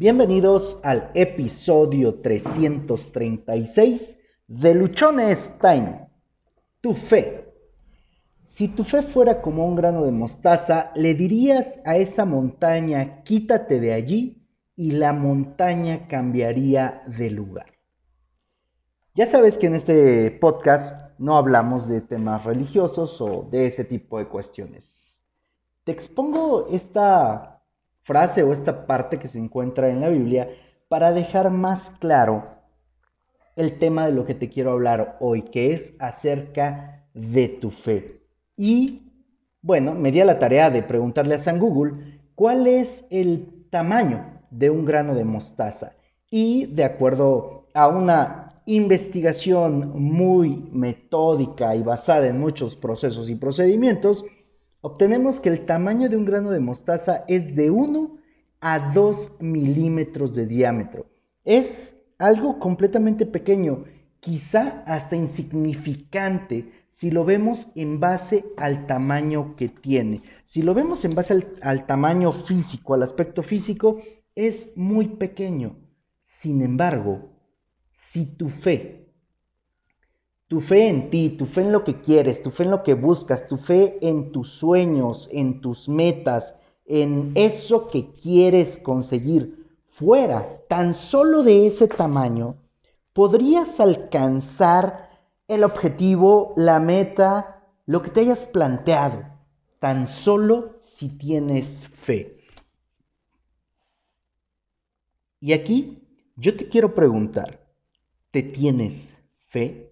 Bienvenidos al episodio 336 de Luchones Time. Tu fe. Si tu fe fuera como un grano de mostaza, le dirías a esa montaña, quítate de allí, y la montaña cambiaría de lugar. Ya sabes que en este podcast no hablamos de temas religiosos o de ese tipo de cuestiones. Te expongo esta frase o esta parte que se encuentra en la Biblia para dejar más claro el tema de lo que te quiero hablar hoy, que es acerca de tu fe. Y bueno, me di a la tarea de preguntarle a San Google cuál es el tamaño de un grano de mostaza. Y de acuerdo a una investigación muy metódica y basada en muchos procesos y procedimientos, obtenemos que el tamaño de un grano de mostaza es de 1 a 2 milímetros de diámetro. Es algo completamente pequeño, quizá hasta insignificante si lo vemos en base al tamaño que tiene. Si lo vemos en base al, al tamaño físico, al aspecto físico, es muy pequeño. Sin embargo, si tu fe, tu fe en ti, tu fe en lo que quieres, tu fe en lo que buscas, tu fe en tus sueños, en tus metas, en eso que quieres conseguir, fuera tan solo de ese tamaño, podrías alcanzar el objetivo, la meta, lo que te hayas planteado, tan solo si tienes fe. Y aquí yo te quiero preguntar, ¿Te tienes fe?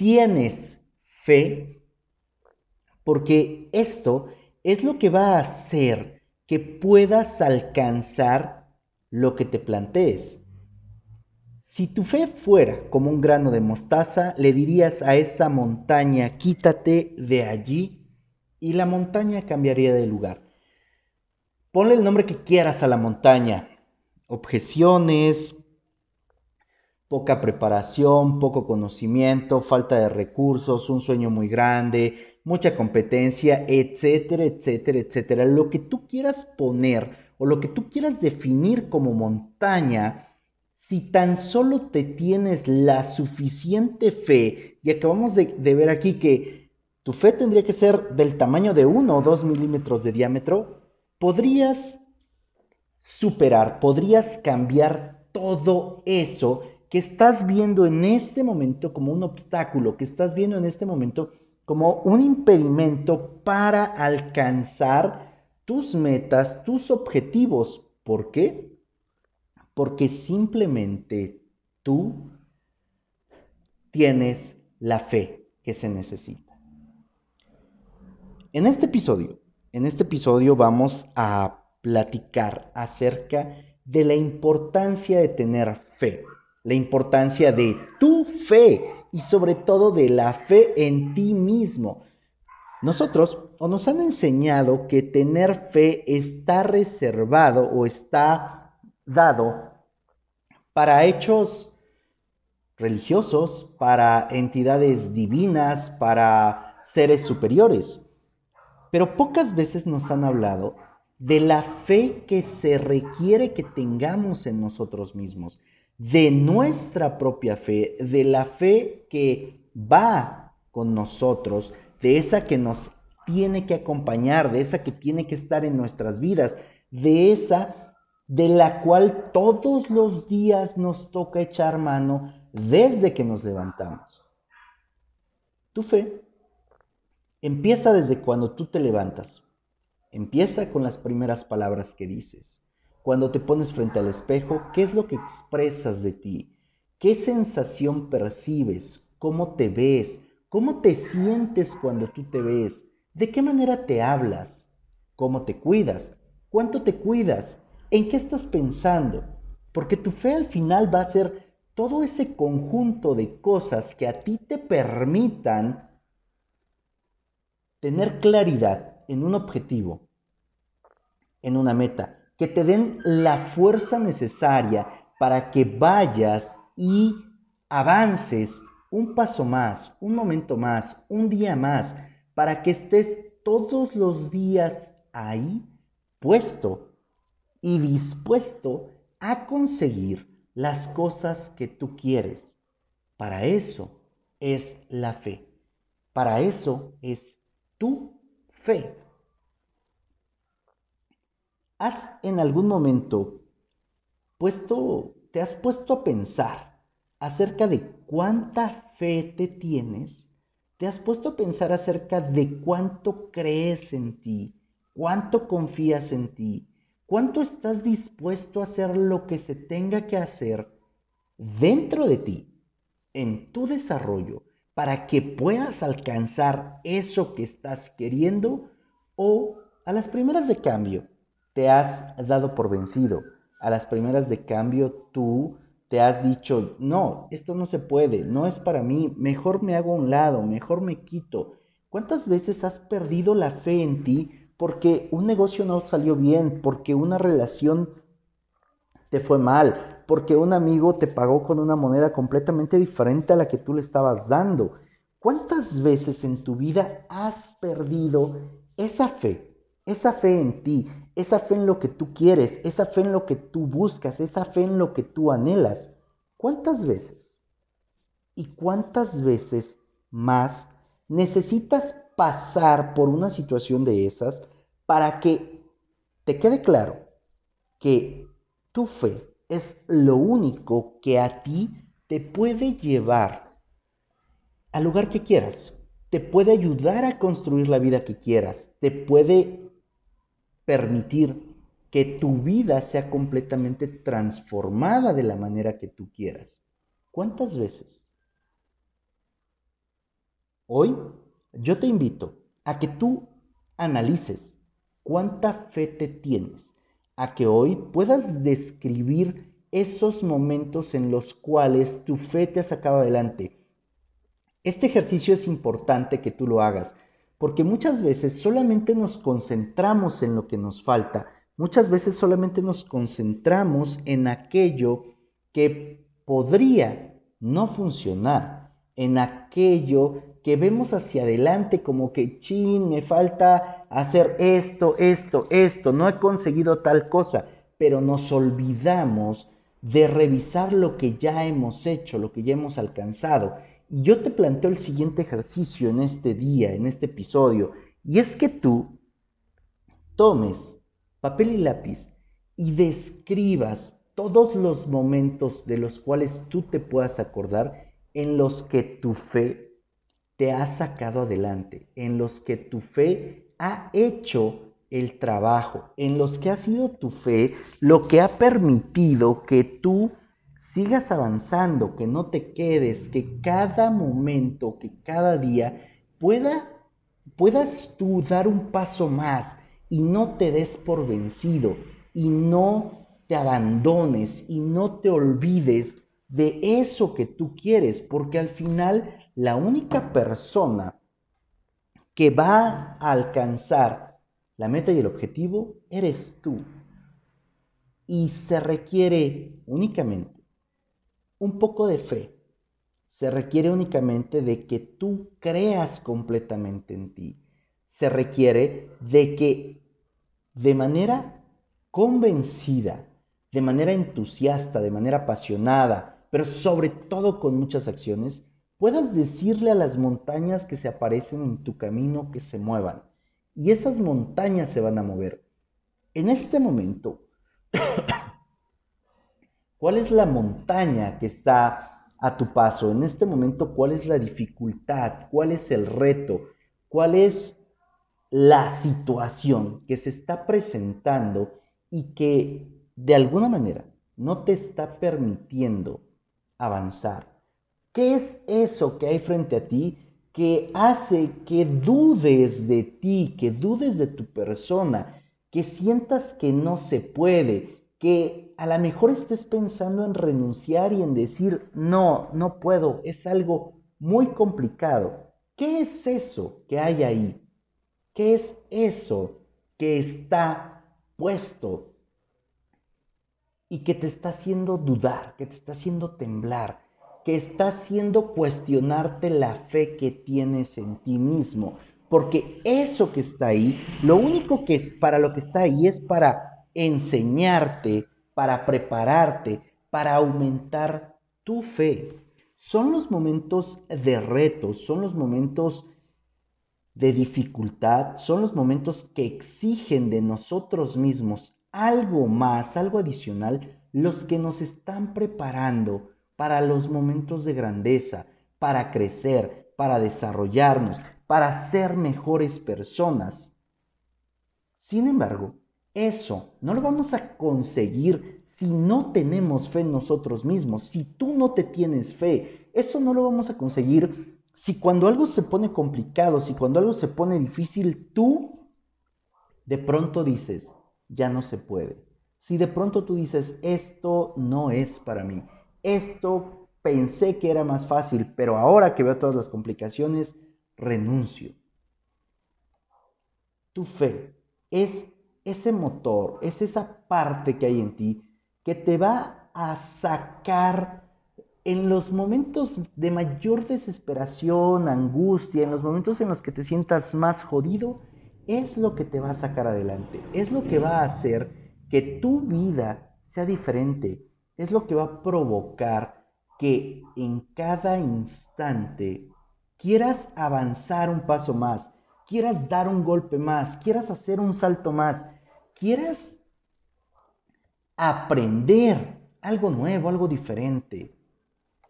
¿Tienes fe? Porque esto es lo que va a hacer que puedas alcanzar lo que te plantees. Si tu fe fuera como un grano de mostaza, le dirías a esa montaña, quítate de allí, y la montaña cambiaría de lugar. Ponle el nombre que quieras a la montaña. Objeciones, poca preparación, poco conocimiento, falta de recursos, un sueño muy grande, mucha competencia, etcétera, etcétera, etcétera. Lo que tú quieras poner o lo que tú quieras definir como montaña, si tan solo te tienes la suficiente fe, y acabamos de, ver aquí que tu fe tendría que ser del tamaño de 1 o 2 milímetros de diámetro, podrías superar, podrías cambiar todo eso que estás viendo en este momento como un obstáculo, que estás viendo en este momento como un impedimento para alcanzar tus metas, tus objetivos. ¿Por qué? Porque simplemente tú tienes la fe que se necesita. En este episodio, en este episodio vamos a platicar acerca de la importancia de tener fe la importancia de tu fe y sobre todo de la fe en ti mismo. Nosotros o nos han enseñado que tener fe está reservado o está dado para hechos religiosos, para entidades divinas, para seres superiores. Pero pocas veces nos han hablado de la fe que se requiere que tengamos en nosotros mismos de nuestra propia fe, de la fe que va con nosotros, de esa que nos tiene que acompañar, de esa que tiene que estar en nuestras vidas, de esa de la cual todos los días nos toca echar mano desde que nos levantamos. Tu fe empieza desde cuando tú te levantas. Empieza con las primeras palabras que dices. Cuando te pones frente al espejo, ¿qué es lo que expresas de ti? ¿Qué sensación percibes? ¿Cómo te ves? ¿Cómo te sientes cuando tú te ves? ¿De qué manera te hablas? ¿Cómo te cuidas? ¿Cuánto te cuidas? ¿En qué estás pensando? Porque tu fe al final va a ser todo ese conjunto de cosas que a ti te permitan tener claridad en un objetivo, en una meta, que te den la fuerza necesaria para que vayas y avances un paso más, un momento más, un día más, para que estés todos los días ahí puesto y dispuesto a conseguir las cosas que tú quieres. Para eso es la fe. Para eso es tu fe. ¿Has en algún momento puesto, te has puesto a pensar acerca de cuánta fe te tienes? ¿Te has puesto a pensar acerca de cuánto crees en ti? ¿Cuánto confías en ti? ¿Cuánto estás dispuesto a hacer lo que se tenga que hacer dentro de ti, en tu desarrollo, para que puedas alcanzar eso que estás queriendo? ¿O a las primeras de cambio te has dado por vencido. A las primeras de cambio tú te has dicho, no, esto no se puede, no es para mí, mejor me hago a un lado, mejor me quito. ¿Cuántas veces has perdido la fe en ti porque un negocio no salió bien, porque una relación te fue mal, porque un amigo te pagó con una moneda completamente diferente a la que tú le estabas dando? ¿Cuántas veces en tu vida has perdido esa fe, esa fe en ti, esa fe en lo que tú quieres, esa fe en lo que tú buscas, esa fe en lo que tú anhelas. ¿Cuántas veces? ¿Y cuántas veces más necesitas pasar por una situación de esas para que te quede claro que tu fe es lo único que a ti te puede llevar al lugar que quieras, te puede ayudar a construir la vida que quieras, te puede permitir que tu vida sea completamente transformada de la manera que tú quieras. ¿Cuántas veces? Hoy yo te invito a que tú analices cuánta fe te tienes, a que hoy puedas describir esos momentos en los cuales tu fe te ha sacado adelante. Este ejercicio es importante que tú lo hagas porque muchas veces solamente nos concentramos en lo que nos falta, muchas veces solamente nos concentramos en aquello que podría no funcionar, en aquello que vemos hacia adelante como que, chin, me falta hacer esto, esto, esto, no he conseguido tal cosa, pero nos olvidamos de revisar lo que ya hemos hecho, lo que ya hemos alcanzado. Y yo te planteo el siguiente ejercicio en este día, en este episodio, y es que tú tomes papel y lápiz y describas todos los momentos de los cuales tú te puedas acordar en los que tu fe te ha sacado adelante, en los que tu fe ha hecho el trabajo, en los que ha sido tu fe lo que ha permitido que tú sigas avanzando, que no te quedes, que cada momento, que cada día pueda, puedas tú dar un paso más y no te des por vencido y no te abandones y no te olvides de eso que tú quieres, porque al final la única persona que va a alcanzar la meta y el objetivo eres tú. Y se requiere únicamente un poco de fe. Se requiere únicamente de que tú creas completamente en ti. Se requiere de que de manera convencida, de manera entusiasta, de manera apasionada, pero sobre todo con muchas acciones, puedas decirle a las montañas que se aparecen en tu camino que se muevan. Y esas montañas se van a mover. En este momento, ¿Cuál es la montaña que está a tu paso? En este momento, ¿cuál es la dificultad? ¿Cuál es el reto? ¿Cuál es la situación que se está presentando y que de alguna manera no te está permitiendo avanzar? ¿Qué es eso que hay frente a ti que hace que dudes de ti, que dudes de tu persona, que sientas que no se puede, que a lo mejor estés pensando en renunciar y en decir, no, no puedo, es algo muy complicado. ¿Qué es eso que hay ahí? ¿Qué es eso que está puesto y que te está haciendo dudar, que te está haciendo temblar, que está haciendo cuestionarte la fe que tienes en ti mismo? Porque eso que está ahí, lo único que es para lo que está ahí es para enseñarte para prepararte, para aumentar tu fe. Son los momentos de retos, son los momentos de dificultad, son los momentos que exigen de nosotros mismos algo más, algo adicional, los que nos están preparando para los momentos de grandeza, para crecer, para desarrollarnos, para ser mejores personas. Sin embargo, eso no lo vamos a conseguir si no tenemos fe en nosotros mismos, si tú no te tienes fe. Eso no lo vamos a conseguir si cuando algo se pone complicado, si cuando algo se pone difícil, tú de pronto dices, ya no se puede. Si de pronto tú dices, esto no es para mí, esto pensé que era más fácil, pero ahora que veo todas las complicaciones, renuncio. Tu fe es ese motor, es esa parte que hay en ti que te va a sacar en los momentos de mayor desesperación, angustia, en los momentos en los que te sientas más jodido, es lo que te va a sacar adelante, es lo que va a hacer que tu vida sea diferente, es lo que va a provocar que en cada instante quieras avanzar un paso más, quieras dar un golpe más, quieras hacer un salto más, quieras aprender algo nuevo, algo diferente.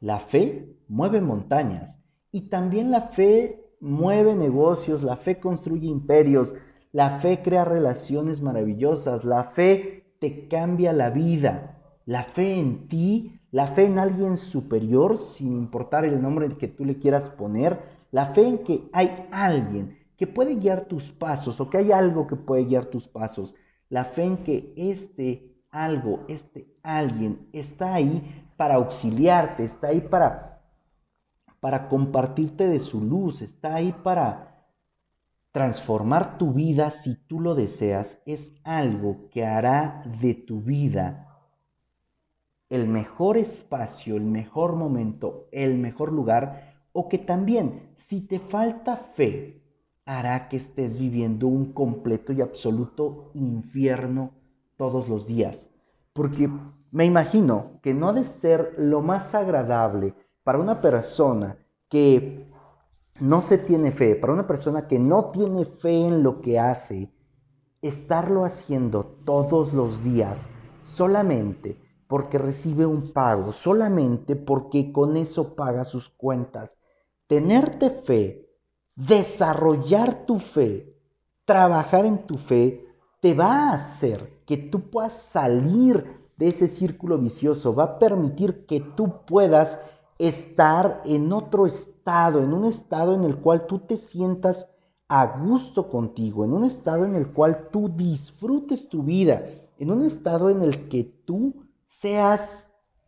La fe mueve montañas y también la fe mueve negocios, la fe construye imperios, la fe crea relaciones maravillosas, la fe te cambia la vida, la fe en ti, la fe en alguien superior, sin importar el nombre que tú le quieras poner, la fe en que hay alguien que puede guiar tus pasos o que hay algo que puede guiar tus pasos, la fe en que este algo, este alguien está ahí para auxiliarte, está ahí para, para compartirte de su luz, está ahí para transformar tu vida si tú lo deseas. Es algo que hará de tu vida el mejor espacio, el mejor momento, el mejor lugar, o que también, si te falta fe, hará que estés viviendo un completo y absoluto infierno todos los días. Porque me imagino que no ha de ser lo más agradable para una persona que no se tiene fe, para una persona que no tiene fe en lo que hace, estarlo haciendo todos los días solamente porque recibe un pago, solamente porque con eso paga sus cuentas. Tenerte fe, desarrollar tu fe, trabajar en tu fe, te va a hacer que tú puedas salir de ese círculo vicioso, va a permitir que tú puedas estar en otro estado, en un estado en el cual tú te sientas a gusto contigo, en un estado en el cual tú disfrutes tu vida, en un estado en el que tú seas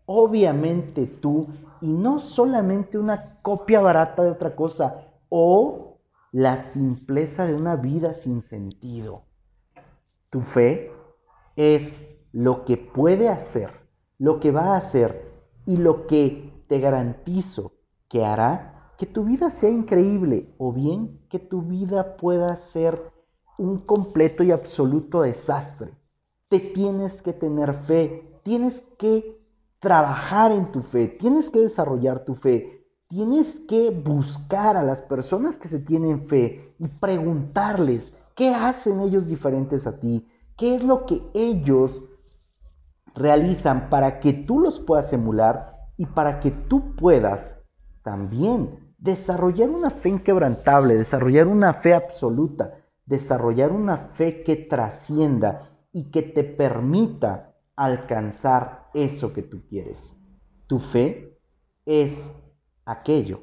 obviamente tú y no solamente una copia barata de otra cosa o la simpleza de una vida sin sentido. Tu fe es lo que puede hacer, lo que va a hacer y lo que te garantizo que hará que tu vida sea increíble o bien que tu vida pueda ser un completo y absoluto desastre. Te tienes que tener fe, tienes que trabajar en tu fe, tienes que desarrollar tu fe, tienes que buscar a las personas que se tienen fe y preguntarles qué hacen ellos diferentes a ti, qué es lo que ellos realizan para que tú los puedas emular y para que tú puedas también desarrollar una fe inquebrantable, desarrollar una fe absoluta, desarrollar una fe que trascienda y que te permita alcanzar eso que tú quieres. Tu fe es aquello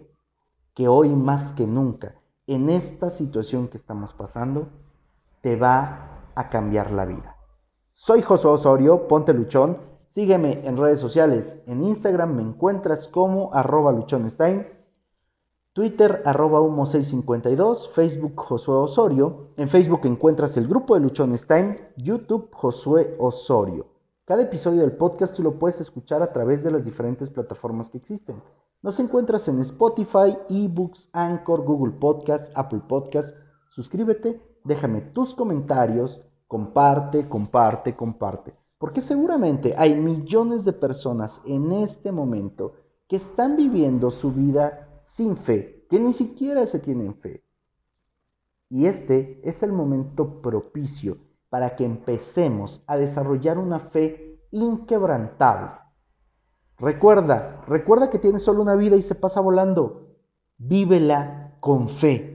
que hoy más que nunca, en esta situación que estamos pasando, te va a cambiar la vida. Soy Josué Osorio, ponte luchón. Sígueme en redes sociales. En Instagram me encuentras como arroba luchonstein. Twitter arroba humo652. Facebook Josué Osorio. En Facebook encuentras el grupo de Luchonstein. YouTube Josué Osorio. Cada episodio del podcast tú lo puedes escuchar a través de las diferentes plataformas que existen. Nos encuentras en Spotify, eBooks, Anchor, Google Podcast, Apple Podcast. Suscríbete, déjame tus comentarios Comparte, comparte, comparte. Porque seguramente hay millones de personas en este momento que están viviendo su vida sin fe, que ni siquiera se tienen fe. Y este es el momento propicio para que empecemos a desarrollar una fe inquebrantable. Recuerda, recuerda que tienes solo una vida y se pasa volando. Vívela con fe.